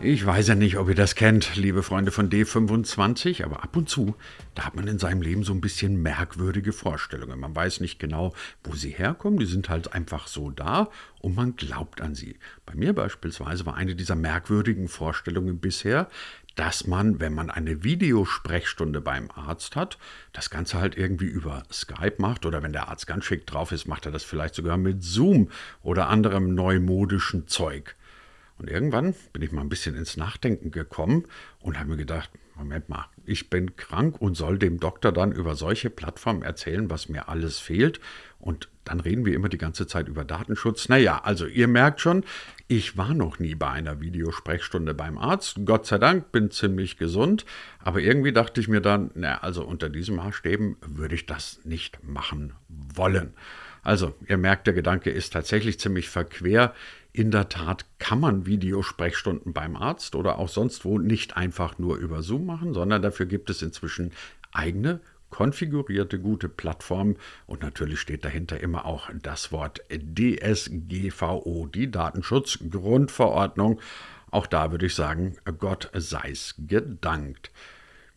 Ich weiß ja nicht, ob ihr das kennt, liebe Freunde von D25, aber ab und zu, da hat man in seinem Leben so ein bisschen merkwürdige Vorstellungen. Man weiß nicht genau, wo sie herkommen, die sind halt einfach so da und man glaubt an sie. Bei mir beispielsweise war eine dieser merkwürdigen Vorstellungen bisher, dass man, wenn man eine Videosprechstunde beim Arzt hat, das Ganze halt irgendwie über Skype macht oder wenn der Arzt ganz schick drauf ist, macht er das vielleicht sogar mit Zoom oder anderem neumodischen Zeug. Und irgendwann bin ich mal ein bisschen ins Nachdenken gekommen und habe mir gedacht, Moment mal, ich bin krank und soll dem Doktor dann über solche Plattformen erzählen, was mir alles fehlt. Und dann reden wir immer die ganze Zeit über Datenschutz. Naja, also ihr merkt schon, ich war noch nie bei einer Videosprechstunde beim Arzt. Gott sei Dank, bin ziemlich gesund. Aber irgendwie dachte ich mir dann, na, also unter diesen Maßstäben würde ich das nicht machen wollen. Also, ihr merkt, der Gedanke ist tatsächlich ziemlich verquer. In der Tat kann man Videosprechstunden beim Arzt oder auch sonst wo nicht einfach nur über Zoom machen, sondern dafür gibt es inzwischen eigene konfigurierte gute Plattformen und natürlich steht dahinter immer auch das Wort DSGVO, die Datenschutzgrundverordnung. Auch da würde ich sagen, Gott sei's gedankt.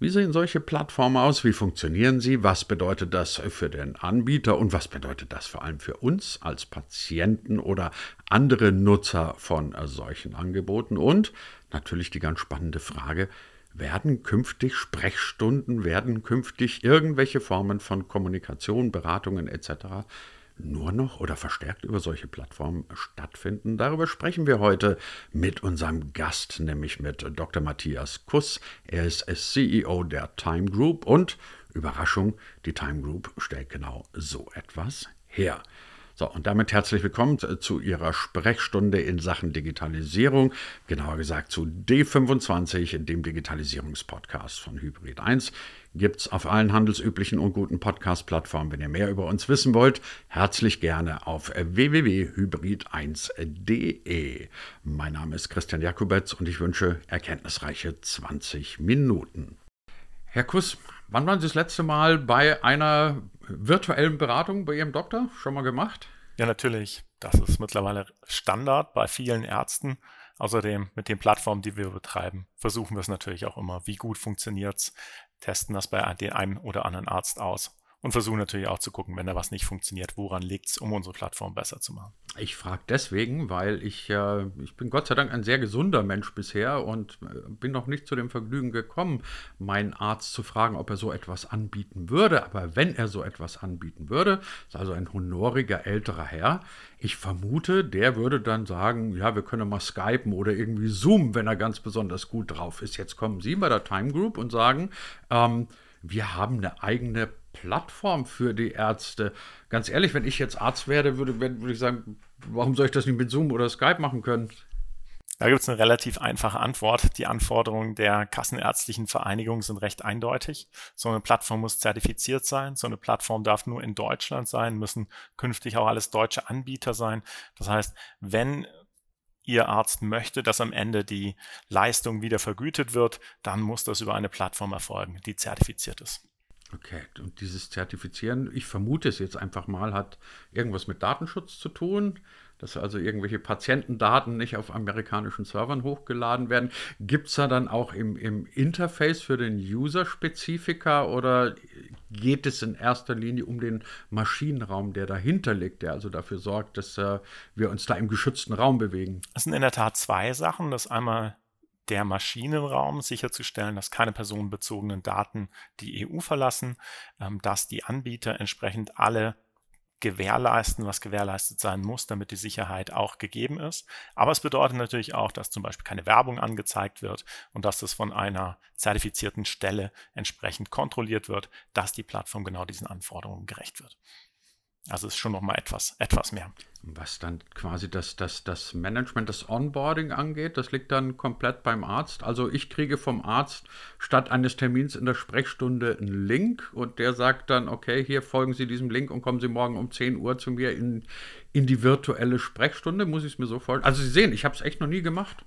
Wie sehen solche Plattformen aus? Wie funktionieren sie? Was bedeutet das für den Anbieter und was bedeutet das vor allem für uns als Patienten oder andere Nutzer von solchen Angeboten? Und natürlich die ganz spannende Frage, werden künftig Sprechstunden, werden künftig irgendwelche Formen von Kommunikation, Beratungen etc nur noch oder verstärkt über solche Plattformen stattfinden. Darüber sprechen wir heute mit unserem Gast, nämlich mit Dr. Matthias Kuss. Er ist CEO der Time Group und Überraschung, die Time Group stellt genau so etwas her. So, und damit herzlich willkommen zu Ihrer Sprechstunde in Sachen Digitalisierung, genauer gesagt zu D25, dem Digitalisierungspodcast von Hybrid 1 gibt es auf allen handelsüblichen und guten Podcast-Plattformen. Wenn ihr mehr über uns wissen wollt, herzlich gerne auf www.hybrid1.de. Mein Name ist Christian Jakubetz und ich wünsche erkenntnisreiche 20 Minuten. Herr Kuss, wann waren Sie das letzte Mal bei einer virtuellen Beratung bei Ihrem Doktor? Schon mal gemacht? Ja, natürlich. Das ist mittlerweile Standard bei vielen Ärzten. Außerdem mit den Plattformen, die wir betreiben, versuchen wir es natürlich auch immer. Wie gut funktioniert es? testen das bei dem einen oder anderen Arzt aus und versuchen natürlich auch zu gucken, wenn da was nicht funktioniert, woran liegt es, um unsere Plattform besser zu machen. Ich frage deswegen, weil ich, äh, ich bin Gott sei Dank ein sehr gesunder Mensch bisher und äh, bin noch nicht zu dem Vergnügen gekommen, meinen Arzt zu fragen, ob er so etwas anbieten würde. Aber wenn er so etwas anbieten würde, ist also ein honoriger älterer Herr, ich vermute, der würde dann sagen, ja, wir können mal skypen oder irgendwie zoomen, wenn er ganz besonders gut drauf ist. Jetzt kommen Sie bei der Time Group und sagen, ähm, wir haben eine eigene Plattform für die Ärzte. Ganz ehrlich, wenn ich jetzt Arzt werde, würde, würde ich sagen, warum soll ich das nicht mit Zoom oder Skype machen können? Da gibt es eine relativ einfache Antwort. Die Anforderungen der kassenärztlichen Vereinigung sind recht eindeutig. So eine Plattform muss zertifiziert sein. So eine Plattform darf nur in Deutschland sein, müssen künftig auch alles deutsche Anbieter sein. Das heißt, wenn Ihr Arzt möchte, dass am Ende die Leistung wieder vergütet wird, dann muss das über eine Plattform erfolgen, die zertifiziert ist. Okay, und dieses Zertifizieren, ich vermute es jetzt einfach mal, hat irgendwas mit Datenschutz zu tun, dass also irgendwelche Patientendaten nicht auf amerikanischen Servern hochgeladen werden. Gibt es da dann auch im, im Interface für den User Spezifika oder geht es in erster Linie um den Maschinenraum, der dahinter liegt, der also dafür sorgt, dass äh, wir uns da im geschützten Raum bewegen? Das sind in der Tat zwei Sachen. Das einmal der Maschinenraum sicherzustellen, dass keine personenbezogenen Daten die EU verlassen, ähm, dass die Anbieter entsprechend alle gewährleisten, was gewährleistet sein muss, damit die Sicherheit auch gegeben ist. Aber es bedeutet natürlich auch, dass zum Beispiel keine Werbung angezeigt wird und dass das von einer zertifizierten Stelle entsprechend kontrolliert wird, dass die Plattform genau diesen Anforderungen gerecht wird. Also ist schon noch mal etwas, etwas mehr. Was dann quasi das, das, das Management, das Onboarding angeht, das liegt dann komplett beim Arzt. Also ich kriege vom Arzt statt eines Termins in der Sprechstunde einen Link und der sagt dann, okay, hier folgen Sie diesem Link und kommen Sie morgen um 10 Uhr zu mir in, in die virtuelle Sprechstunde. Muss ich es mir so vorstellen? Also Sie sehen, ich habe es echt noch nie gemacht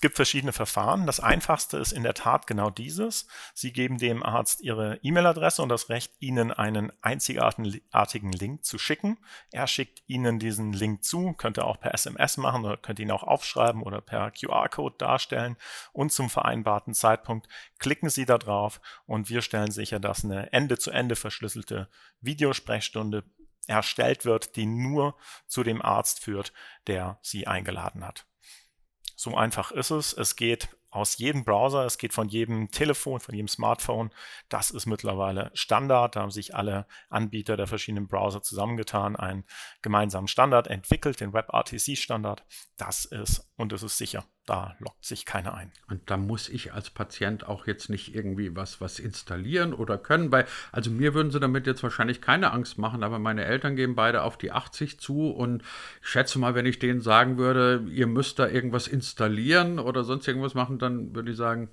Es gibt verschiedene Verfahren. Das einfachste ist in der Tat genau dieses. Sie geben dem Arzt Ihre E-Mail-Adresse und das Recht, Ihnen einen einzigartigen Link zu schicken. Er schickt Ihnen diesen Link zu, könnte auch per SMS machen oder könnte ihn auch aufschreiben oder per QR-Code darstellen. Und zum vereinbarten Zeitpunkt klicken Sie da drauf und wir stellen sicher, dass eine Ende-zu-Ende -Ende verschlüsselte Videosprechstunde erstellt wird, die nur zu dem Arzt führt, der Sie eingeladen hat. So einfach ist es. Es geht aus jedem Browser, es geht von jedem Telefon, von jedem Smartphone. Das ist mittlerweile Standard. Da haben sich alle Anbieter der verschiedenen Browser zusammengetan, einen gemeinsamen Standard entwickelt, den WebRTC-Standard. Das ist und es ist sicher. Da lockt sich keiner ein. Und da muss ich als Patient auch jetzt nicht irgendwie was, was installieren oder können. Weil, also mir würden sie damit jetzt wahrscheinlich keine Angst machen, aber meine Eltern gehen beide auf die 80 zu und ich schätze mal, wenn ich denen sagen würde, ihr müsst da irgendwas installieren oder sonst irgendwas machen, dann würde ich sagen,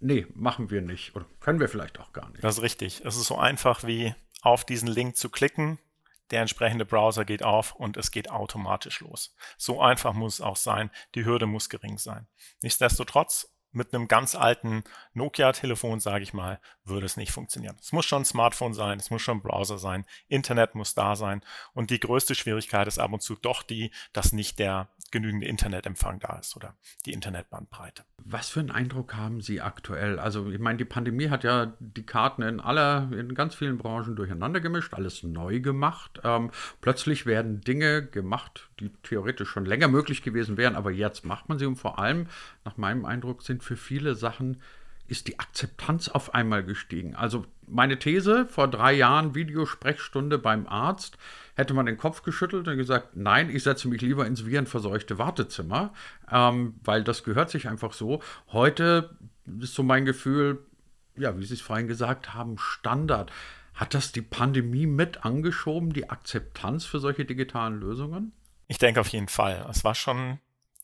nee, machen wir nicht oder können wir vielleicht auch gar nicht. Das ist richtig. Es ist so einfach wie auf diesen Link zu klicken, der entsprechende Browser geht auf und es geht automatisch los. So einfach muss es auch sein. Die Hürde muss gering sein. Nichtsdestotrotz, mit einem ganz alten Nokia-Telefon, sage ich mal, würde es nicht funktionieren. Es muss schon ein Smartphone sein, es muss schon ein Browser sein, Internet muss da sein. Und die größte Schwierigkeit ist ab und zu doch die, dass nicht der genügende Internetempfang da ist oder die Internetbandbreite. Was für einen Eindruck haben Sie aktuell? Also ich meine, die Pandemie hat ja die Karten in aller, in ganz vielen Branchen durcheinander gemischt, alles neu gemacht. Ähm, plötzlich werden Dinge gemacht, die theoretisch schon länger möglich gewesen wären, aber jetzt macht man sie und vor allem, nach meinem Eindruck, sind für viele Sachen ist die Akzeptanz auf einmal gestiegen. Also meine These, vor drei Jahren Videosprechstunde beim Arzt, hätte man den Kopf geschüttelt und gesagt, nein, ich setze mich lieber ins virenverseuchte Wartezimmer, ähm, weil das gehört sich einfach so. Heute ist so mein Gefühl, ja, wie Sie es vorhin gesagt haben, Standard. Hat das die Pandemie mit angeschoben, die Akzeptanz für solche digitalen Lösungen? Ich denke auf jeden Fall. Es war schon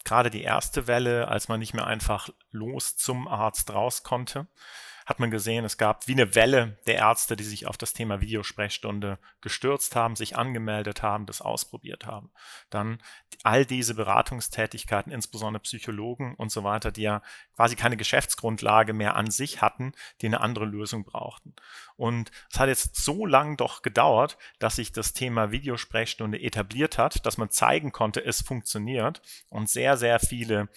gerade die erste Welle, als man nicht mehr einfach los zum Arzt raus konnte, hat man gesehen, es gab wie eine Welle der Ärzte, die sich auf das Thema Videosprechstunde gestürzt haben, sich angemeldet haben, das ausprobiert haben. Dann all diese Beratungstätigkeiten, insbesondere Psychologen und so weiter, die ja quasi keine Geschäftsgrundlage mehr an sich hatten, die eine andere Lösung brauchten. Und es hat jetzt so lang doch gedauert, dass sich das Thema Videosprechstunde etabliert hat, dass man zeigen konnte, es funktioniert und sehr, sehr viele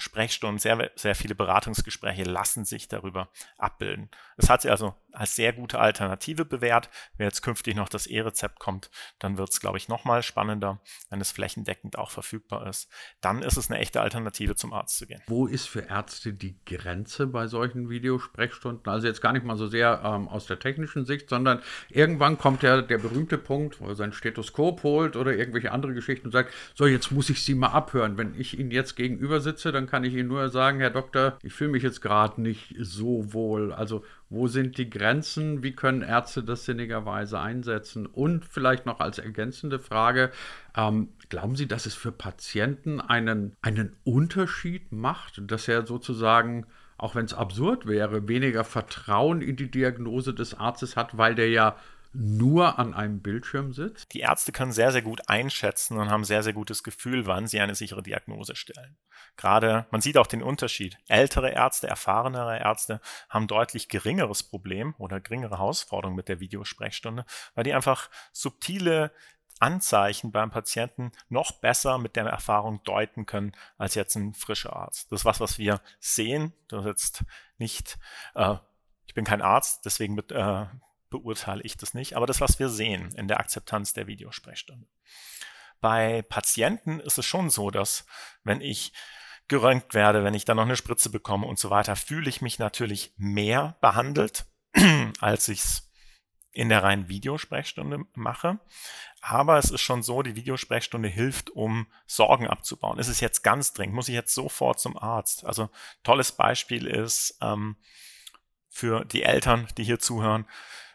Sprechstunden, sehr, sehr viele Beratungsgespräche lassen sich darüber abbilden. Es hat sich also als sehr gute Alternative bewährt. Wenn jetzt künftig noch das E-Rezept kommt, dann wird es, glaube ich, nochmal spannender, wenn es flächendeckend auch verfügbar ist. Dann ist es eine echte Alternative zum Arzt zu gehen. Wo ist für Ärzte die Grenze bei solchen Videosprechstunden? Also jetzt gar nicht mal so sehr ähm, aus der technischen Sicht, sondern irgendwann kommt ja der berühmte Punkt, wo er sein Stethoskop holt oder irgendwelche andere Geschichten und sagt, so jetzt muss ich Sie mal abhören. Wenn ich Ihnen jetzt gegenüber sitze, dann kann ich Ihnen nur sagen, Herr Doktor, ich fühle mich jetzt gerade nicht so wohl. Also wo sind die Grenzen? Wie können Ärzte das sinnigerweise einsetzen? Und vielleicht noch als ergänzende Frage, ähm, glauben Sie, dass es für Patienten einen, einen Unterschied macht, dass er sozusagen auch wenn es absurd wäre, weniger Vertrauen in die Diagnose des Arztes hat, weil der ja nur an einem Bildschirm sitzt? Die Ärzte können sehr, sehr gut einschätzen und haben sehr, sehr gutes Gefühl, wann sie eine sichere Diagnose stellen. Gerade, man sieht auch den Unterschied. Ältere Ärzte, erfahrenere Ärzte haben deutlich geringeres Problem oder geringere Herausforderungen mit der Videosprechstunde, weil die einfach subtile Anzeichen beim Patienten noch besser mit der Erfahrung deuten können als jetzt ein frischer Arzt. Das ist was, was wir sehen. Das ist jetzt nicht, äh, ich bin kein Arzt, deswegen mit, äh, beurteile ich das nicht, aber das, was wir sehen in der Akzeptanz der Videosprechstunde. Bei Patienten ist es schon so, dass wenn ich geröntgt werde, wenn ich dann noch eine Spritze bekomme und so weiter, fühle ich mich natürlich mehr behandelt, als ich es in der reinen Videosprechstunde mache. Aber es ist schon so, die Videosprechstunde hilft, um Sorgen abzubauen. Ist es jetzt ganz dringend? Muss ich jetzt sofort zum Arzt? Also tolles Beispiel ist ähm, für die Eltern, die hier zuhören,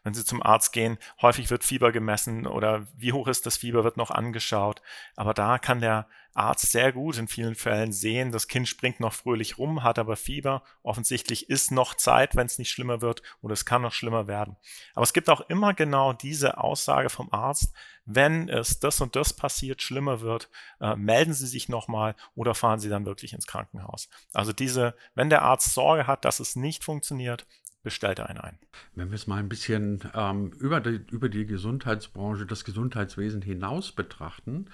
wenn Sie zum Arzt gehen, häufig wird Fieber gemessen oder wie hoch ist das Fieber, wird noch angeschaut. Aber da kann der Arzt sehr gut in vielen Fällen sehen, das Kind springt noch fröhlich rum, hat aber Fieber. Offensichtlich ist noch Zeit, wenn es nicht schlimmer wird oder es kann noch schlimmer werden. Aber es gibt auch immer genau diese Aussage vom Arzt, wenn es das und das passiert, schlimmer wird, äh, melden Sie sich nochmal oder fahren Sie dann wirklich ins Krankenhaus. Also diese, wenn der Arzt Sorge hat, dass es nicht funktioniert, bestellt er einen ein. Wenn wir es mal ein bisschen ähm, über, die, über die Gesundheitsbranche, das Gesundheitswesen hinaus betrachten,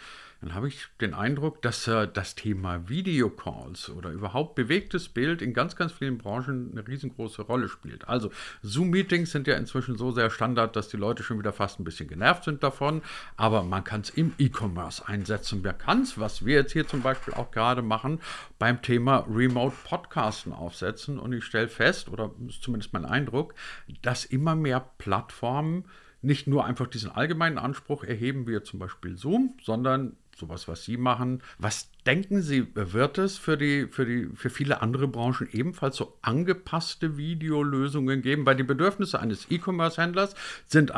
dann habe ich den Eindruck, dass äh, das Thema Videocalls oder überhaupt bewegtes Bild in ganz, ganz vielen Branchen eine riesengroße Rolle spielt. Also Zoom-Meetings sind ja inzwischen so sehr Standard, dass die Leute schon wieder fast ein bisschen genervt sind davon. Aber man kann es im E-Commerce einsetzen. Wer kann es, was wir jetzt hier zum Beispiel auch gerade machen, beim Thema Remote Podcasten aufsetzen. Und ich stelle fest, oder ist zumindest mein Eindruck, dass immer mehr Plattformen nicht nur einfach diesen allgemeinen Anspruch erheben, wie zum Beispiel Zoom, sondern sowas, was Sie machen. Was denken Sie, wird es für, die, für, die, für viele andere Branchen ebenfalls so angepasste Videolösungen geben? Weil die Bedürfnisse eines E-Commerce-Händlers sind,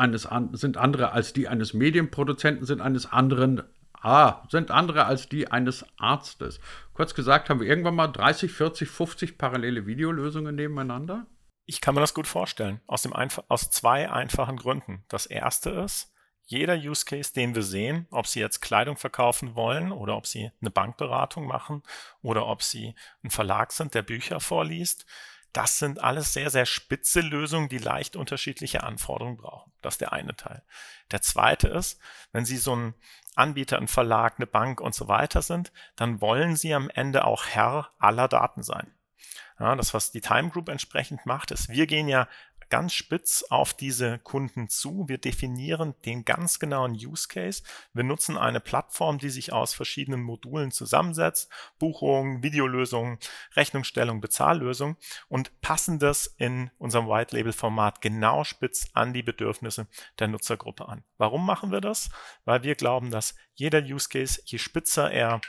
sind andere als die eines Medienproduzenten, sind eines anderen Ah, sind andere als die eines Arztes. Kurz gesagt, haben wir irgendwann mal 30, 40, 50 parallele Videolösungen nebeneinander? Ich kann mir das gut vorstellen. Aus, dem aus zwei einfachen Gründen. Das erste ist, jeder Use Case, den wir sehen, ob Sie jetzt Kleidung verkaufen wollen oder ob Sie eine Bankberatung machen oder ob Sie ein Verlag sind, der Bücher vorliest, das sind alles sehr, sehr spitze Lösungen, die leicht unterschiedliche Anforderungen brauchen. Das ist der eine Teil. Der zweite ist, wenn Sie so ein Anbieter, ein Verlag, eine Bank und so weiter sind, dann wollen Sie am Ende auch Herr aller Daten sein. Ja, das, was die Time Group entsprechend macht, ist, wir gehen ja ganz spitz auf diese Kunden zu. Wir definieren den ganz genauen Use Case. Wir nutzen eine Plattform, die sich aus verschiedenen Modulen zusammensetzt. Buchung, Videolösung, Rechnungsstellung, Bezahllösung und passen das in unserem White Label Format genau spitz an die Bedürfnisse der Nutzergruppe an. Warum machen wir das? Weil wir glauben, dass jeder Use Case, je spitzer er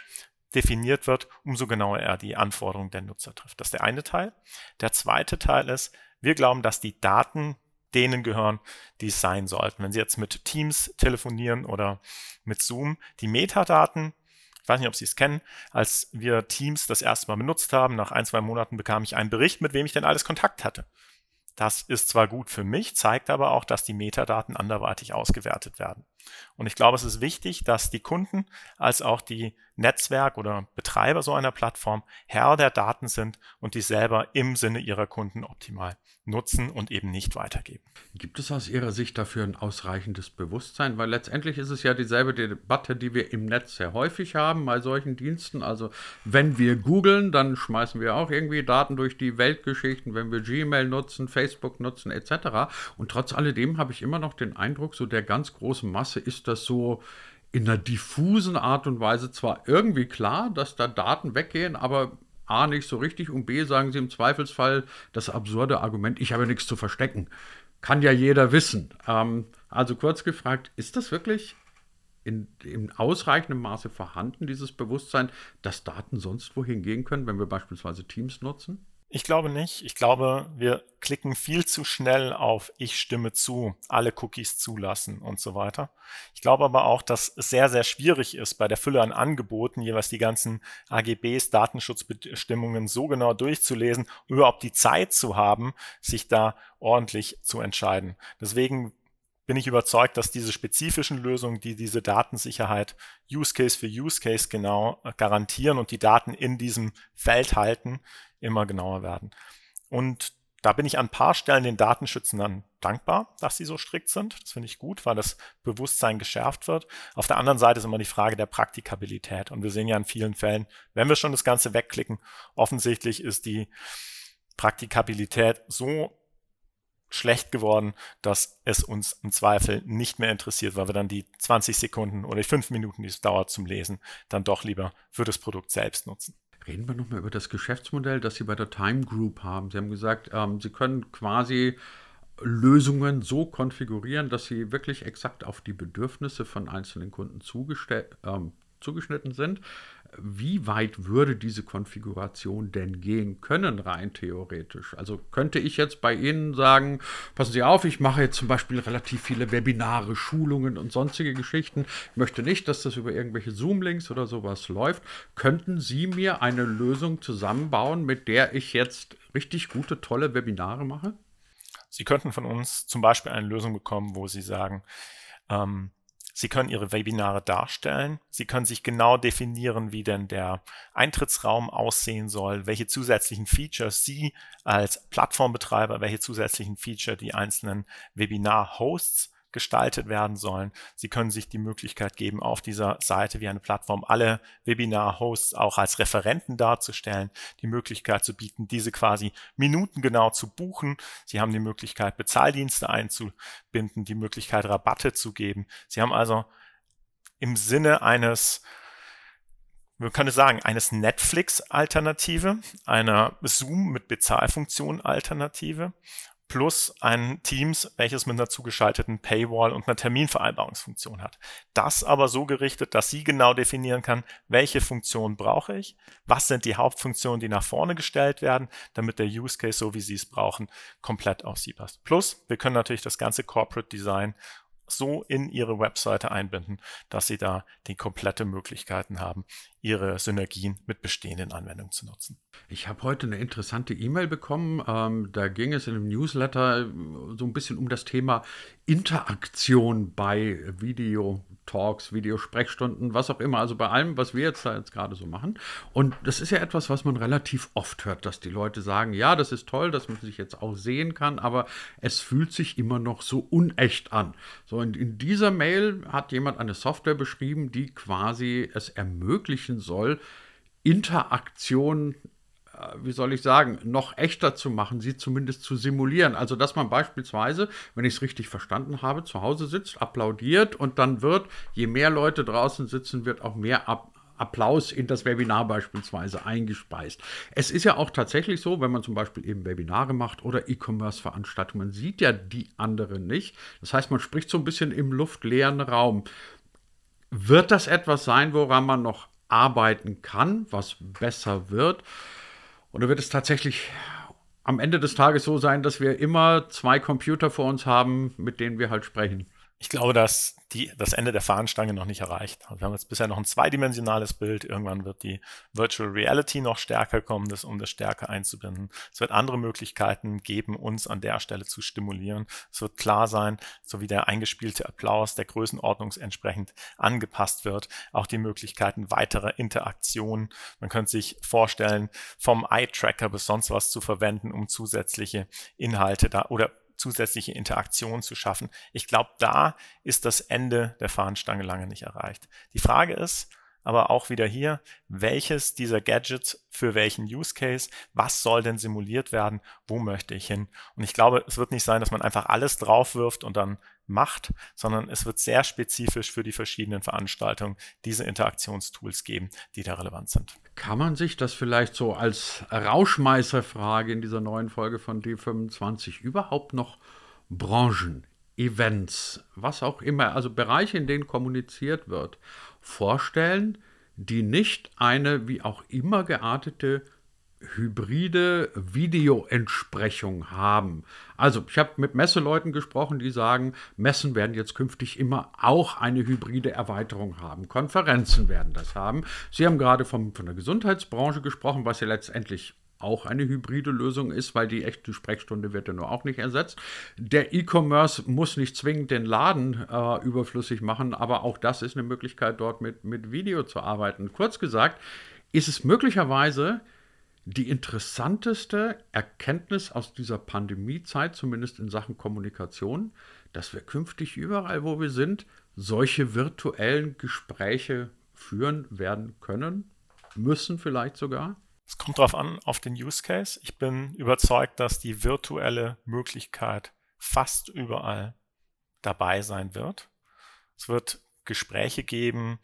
definiert wird, umso genauer er die Anforderungen der Nutzer trifft. Das ist der eine Teil. Der zweite Teil ist, wir glauben, dass die Daten denen gehören, die es sein sollten. Wenn Sie jetzt mit Teams telefonieren oder mit Zoom, die Metadaten, ich weiß nicht, ob Sie es kennen, als wir Teams das erste Mal benutzt haben, nach ein, zwei Monaten bekam ich einen Bericht, mit wem ich denn alles Kontakt hatte. Das ist zwar gut für mich, zeigt aber auch, dass die Metadaten anderweitig ausgewertet werden. Und ich glaube, es ist wichtig, dass die Kunden als auch die Netzwerk- oder Betreiber so einer Plattform Herr der Daten sind und die selber im Sinne ihrer Kunden optimal nutzen und eben nicht weitergeben. Gibt es aus Ihrer Sicht dafür ein ausreichendes Bewusstsein? Weil letztendlich ist es ja dieselbe Debatte, die wir im Netz sehr häufig haben bei solchen Diensten. Also wenn wir googeln, dann schmeißen wir auch irgendwie Daten durch die Weltgeschichten, wenn wir Gmail nutzen, Facebook nutzen etc. Und trotz alledem habe ich immer noch den Eindruck, so der ganz großen Masse ist das so in einer diffusen Art und Weise zwar irgendwie klar, dass da Daten weggehen, aber A nicht so richtig und B sagen sie im Zweifelsfall das absurde Argument, ich habe nichts zu verstecken. Kann ja jeder wissen. Ähm, also kurz gefragt, ist das wirklich in, in ausreichendem Maße vorhanden, dieses Bewusstsein, dass Daten sonst wohin gehen können, wenn wir beispielsweise Teams nutzen? Ich glaube nicht. Ich glaube, wir klicken viel zu schnell auf Ich stimme zu, alle Cookies zulassen und so weiter. Ich glaube aber auch, dass es sehr, sehr schwierig ist, bei der Fülle an Angeboten jeweils die ganzen AGBs, Datenschutzbestimmungen so genau durchzulesen, überhaupt die Zeit zu haben, sich da ordentlich zu entscheiden. Deswegen bin ich überzeugt, dass diese spezifischen Lösungen, die diese Datensicherheit Use Case für Use Case genau garantieren und die Daten in diesem Feld halten, immer genauer werden. Und da bin ich an ein paar Stellen den Datenschützern dankbar, dass sie so strikt sind. Das finde ich gut, weil das Bewusstsein geschärft wird. Auf der anderen Seite ist immer die Frage der Praktikabilität. Und wir sehen ja in vielen Fällen, wenn wir schon das Ganze wegklicken, offensichtlich ist die Praktikabilität so schlecht geworden, dass es uns im Zweifel nicht mehr interessiert, weil wir dann die 20 Sekunden oder die 5 Minuten, die es dauert zum Lesen, dann doch lieber für das Produkt selbst nutzen. Reden wir nochmal über das Geschäftsmodell, das Sie bei der Time Group haben. Sie haben gesagt, ähm, Sie können quasi Lösungen so konfigurieren, dass sie wirklich exakt auf die Bedürfnisse von einzelnen Kunden ähm, zugeschnitten sind. Wie weit würde diese Konfiguration denn gehen können, rein theoretisch? Also könnte ich jetzt bei Ihnen sagen, passen Sie auf, ich mache jetzt zum Beispiel relativ viele Webinare, Schulungen und sonstige Geschichten. Ich möchte nicht, dass das über irgendwelche Zoom-Links oder sowas läuft. Könnten Sie mir eine Lösung zusammenbauen, mit der ich jetzt richtig gute, tolle Webinare mache? Sie könnten von uns zum Beispiel eine Lösung bekommen, wo Sie sagen, ähm, Sie können Ihre Webinare darstellen. Sie können sich genau definieren, wie denn der Eintrittsraum aussehen soll, welche zusätzlichen Features Sie als Plattformbetreiber, welche zusätzlichen Feature die einzelnen Webinar-Hosts gestaltet werden sollen. Sie können sich die Möglichkeit geben, auf dieser Seite wie eine Plattform alle Webinar-Hosts auch als Referenten darzustellen, die Möglichkeit zu bieten, diese quasi minutengenau zu buchen. Sie haben die Möglichkeit, Bezahldienste einzubinden, die Möglichkeit, Rabatte zu geben. Sie haben also im Sinne eines man könnte sagen, eines Netflix-Alternative, einer Zoom mit Bezahlfunktion-Alternative plus ein Teams, welches mit einer zugeschalteten Paywall und einer Terminvereinbarungsfunktion hat. Das aber so gerichtet, dass sie genau definieren kann, welche Funktion brauche ich, was sind die Hauptfunktionen, die nach vorne gestellt werden, damit der Use Case, so wie sie es brauchen, komplett auf sie passt. Plus, wir können natürlich das ganze Corporate Design so in ihre Webseite einbinden, dass sie da die komplette Möglichkeiten haben, ihre Synergien mit bestehenden Anwendungen zu nutzen. Ich habe heute eine interessante E-Mail bekommen. Ähm, da ging es in einem Newsletter so ein bisschen um das Thema Interaktion bei Video-Talks, Videosprechstunden, was auch immer. Also bei allem, was wir jetzt jetzt gerade so machen. Und das ist ja etwas, was man relativ oft hört, dass die Leute sagen, ja, das ist toll, dass man sich jetzt auch sehen kann, aber es fühlt sich immer noch so unecht an. So, und in dieser Mail hat jemand eine Software beschrieben, die quasi es ermöglichen soll, Interaktion äh, wie soll ich sagen, noch echter zu machen, sie zumindest zu simulieren. Also, dass man beispielsweise, wenn ich es richtig verstanden habe, zu Hause sitzt, applaudiert und dann wird, je mehr Leute draußen sitzen, wird auch mehr ab Applaus in das Webinar beispielsweise eingespeist. Es ist ja auch tatsächlich so, wenn man zum Beispiel eben Webinare macht oder E-Commerce-Veranstaltungen, man sieht ja die anderen nicht. Das heißt, man spricht so ein bisschen im luftleeren Raum. Wird das etwas sein, woran man noch arbeiten kann, was besser wird? Oder wird es tatsächlich am Ende des Tages so sein, dass wir immer zwei Computer vor uns haben, mit denen wir halt sprechen? Ich glaube, dass die, das Ende der Fahnenstange noch nicht erreicht. Also wir haben jetzt bisher noch ein zweidimensionales Bild. Irgendwann wird die Virtual Reality noch stärker kommen, das, um das stärker einzubinden. Es wird andere Möglichkeiten geben, uns an der Stelle zu stimulieren. Es wird klar sein, so wie der eingespielte Applaus der Größenordnung entsprechend angepasst wird. Auch die Möglichkeiten weiterer Interaktionen. Man könnte sich vorstellen, vom Eye-Tracker bis sonst was zu verwenden, um zusätzliche Inhalte da oder zusätzliche Interaktion zu schaffen. Ich glaube, da ist das Ende der Fahnenstange lange nicht erreicht. Die Frage ist, aber auch wieder hier, welches dieser Gadgets für welchen Use Case, was soll denn simuliert werden, wo möchte ich hin? Und ich glaube, es wird nicht sein, dass man einfach alles draufwirft und dann macht, sondern es wird sehr spezifisch für die verschiedenen Veranstaltungen diese Interaktionstools geben, die da relevant sind. Kann man sich das vielleicht so als Rauschmeißerfrage in dieser neuen Folge von D25 überhaupt noch Branchen, Events, was auch immer, also Bereiche, in denen kommuniziert wird, vorstellen, die nicht eine wie auch immer geartete hybride Videoentsprechung haben. Also, ich habe mit Messeleuten gesprochen, die sagen, Messen werden jetzt künftig immer auch eine hybride Erweiterung haben. Konferenzen werden das haben. Sie haben gerade vom, von der Gesundheitsbranche gesprochen, was ja letztendlich auch eine hybride Lösung ist, weil die echte Sprechstunde wird ja nur auch nicht ersetzt. Der E-Commerce muss nicht zwingend den Laden äh, überflüssig machen, aber auch das ist eine Möglichkeit, dort mit, mit Video zu arbeiten. Kurz gesagt, ist es möglicherweise die interessanteste Erkenntnis aus dieser Pandemiezeit, zumindest in Sachen Kommunikation, dass wir künftig überall, wo wir sind, solche virtuellen Gespräche führen werden können, müssen vielleicht sogar? Es kommt darauf an, auf den Use Case. Ich bin überzeugt, dass die virtuelle Möglichkeit fast überall dabei sein wird. Es wird Gespräche geben,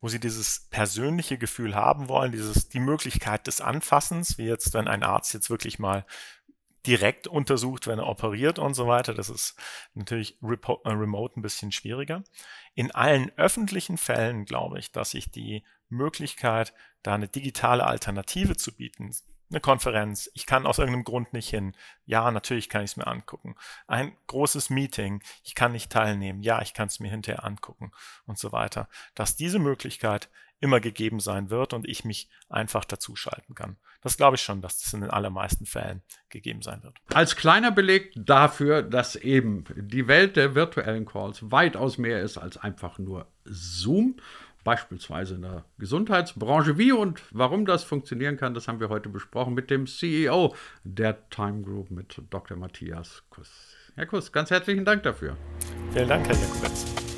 wo sie dieses persönliche Gefühl haben wollen, dieses, die Möglichkeit des Anfassens, wie jetzt, wenn ein Arzt jetzt wirklich mal direkt untersucht, wenn er operiert und so weiter. Das ist natürlich äh, remote ein bisschen schwieriger. In allen öffentlichen Fällen glaube ich, dass ich die Möglichkeit, da eine digitale Alternative zu bieten, eine Konferenz, ich kann aus irgendeinem Grund nicht hin. Ja, natürlich kann ich es mir angucken. Ein großes Meeting, ich kann nicht teilnehmen. Ja, ich kann es mir hinterher angucken und so weiter. Dass diese Möglichkeit immer gegeben sein wird und ich mich einfach dazuschalten kann. Das glaube ich schon, dass das in den allermeisten Fällen gegeben sein wird. Als kleiner Beleg dafür, dass eben die Welt der virtuellen Calls weitaus mehr ist als einfach nur Zoom beispielsweise in der Gesundheitsbranche. Wie und warum das funktionieren kann, das haben wir heute besprochen mit dem CEO der Time Group, mit Dr. Matthias Kuss. Herr Kuss, ganz herzlichen Dank dafür. Vielen Dank, Herr Jakobetz.